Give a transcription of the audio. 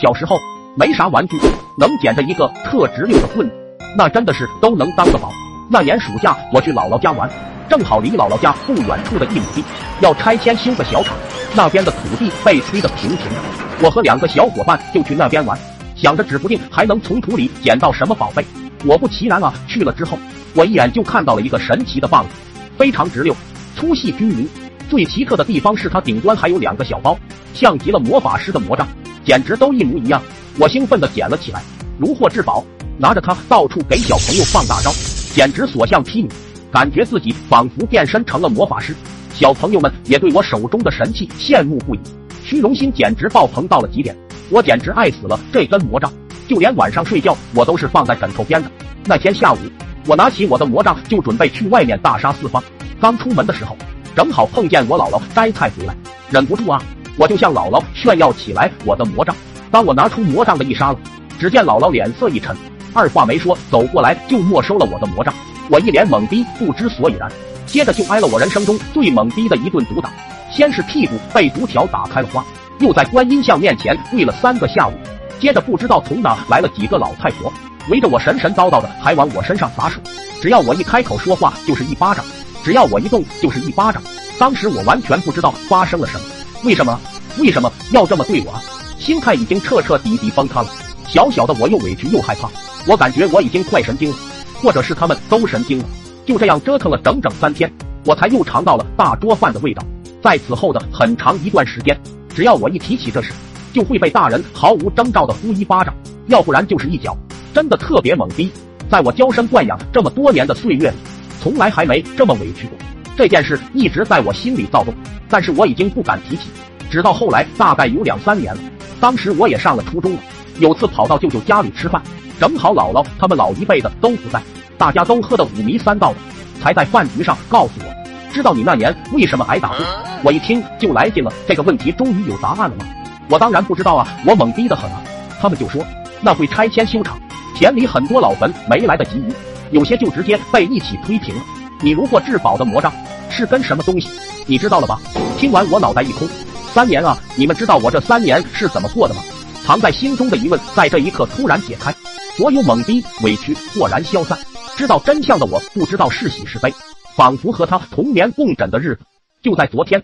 小时候没啥玩具，能捡着一个特直溜的棍，那真的是都能当个宝。那年暑假我去姥姥家玩，正好离姥姥家不远处的一亩地要拆迁修个小厂，那边的土地被吹得平平的。我和两个小伙伴就去那边玩，想着指不定还能从土里捡到什么宝贝。果不其然啊，去了之后，我一眼就看到了一个神奇的棒子，非常直溜，粗细均匀。最奇特的地方是它顶端还有两个小包，像极了魔法师的魔杖，简直都一模一样。我兴奋地捡了起来，如获至宝，拿着它到处给小朋友放大招，简直所向披靡，感觉自己仿佛变身成了魔法师。小朋友们也对我手中的神器羡慕不已，虚荣心简直爆棚到了极点。我简直爱死了这根魔杖，就连晚上睡觉我都是放在枕头边的。那天下午，我拿起我的魔杖就准备去外面大杀四方。刚出门的时候。正好碰见我姥姥摘菜回来，忍不住啊，我就向姥姥炫耀起来我的魔杖。当我拿出魔杖的一刹那，只见姥姥脸色一沉，二话没说走过来就没收了我的魔杖。我一脸懵逼，不知所以然，接着就挨了我人生中最懵逼的一顿毒打。先是屁股被毒条打开了花，又在观音像面前跪了三个下午，接着不知道从哪来了几个老太婆，围着我神神叨叨的，还往我身上洒水。只要我一开口说话，就是一巴掌。只要我一动就是一巴掌，当时我完全不知道发生了什么，为什么为什么要这么对我？心态已经彻彻底底崩塌了。小小的我又委屈又害怕，我感觉我已经快神经了，或者是他们都神经了。就这样折腾了整整三天，我才又尝到了大桌饭的味道。在此后的很长一段时间，只要我一提起这事，就会被大人毫无征兆的呼一巴掌，要不然就是一脚，真的特别懵逼。在我娇生惯养这么多年的岁月里。从来还没这么委屈过，这件事一直在我心里躁动，但是我已经不敢提起。直到后来，大概有两三年了，当时我也上了初中了。有次跑到舅舅家里吃饭，正好姥姥他们老一辈的都不在，大家都喝得五迷三道的，才在饭局上告诉我，知道你那年为什么挨打不？我一听就来劲了，这个问题终于有答案了吗？我当然不知道啊，我懵逼的很啊。他们就说那会拆迁修厂，田里很多老坟没来得及移。有些就直接被一起推平了。你如获至宝的魔杖是跟什么东西？你知道了吧？听完我脑袋一空。三年啊，你们知道我这三年是怎么过的吗？藏在心中的疑问在这一刻突然解开，所有懵逼委屈豁然消散。知道真相的我不知道是喜是悲，仿佛和他同眠共枕的日子就在昨天。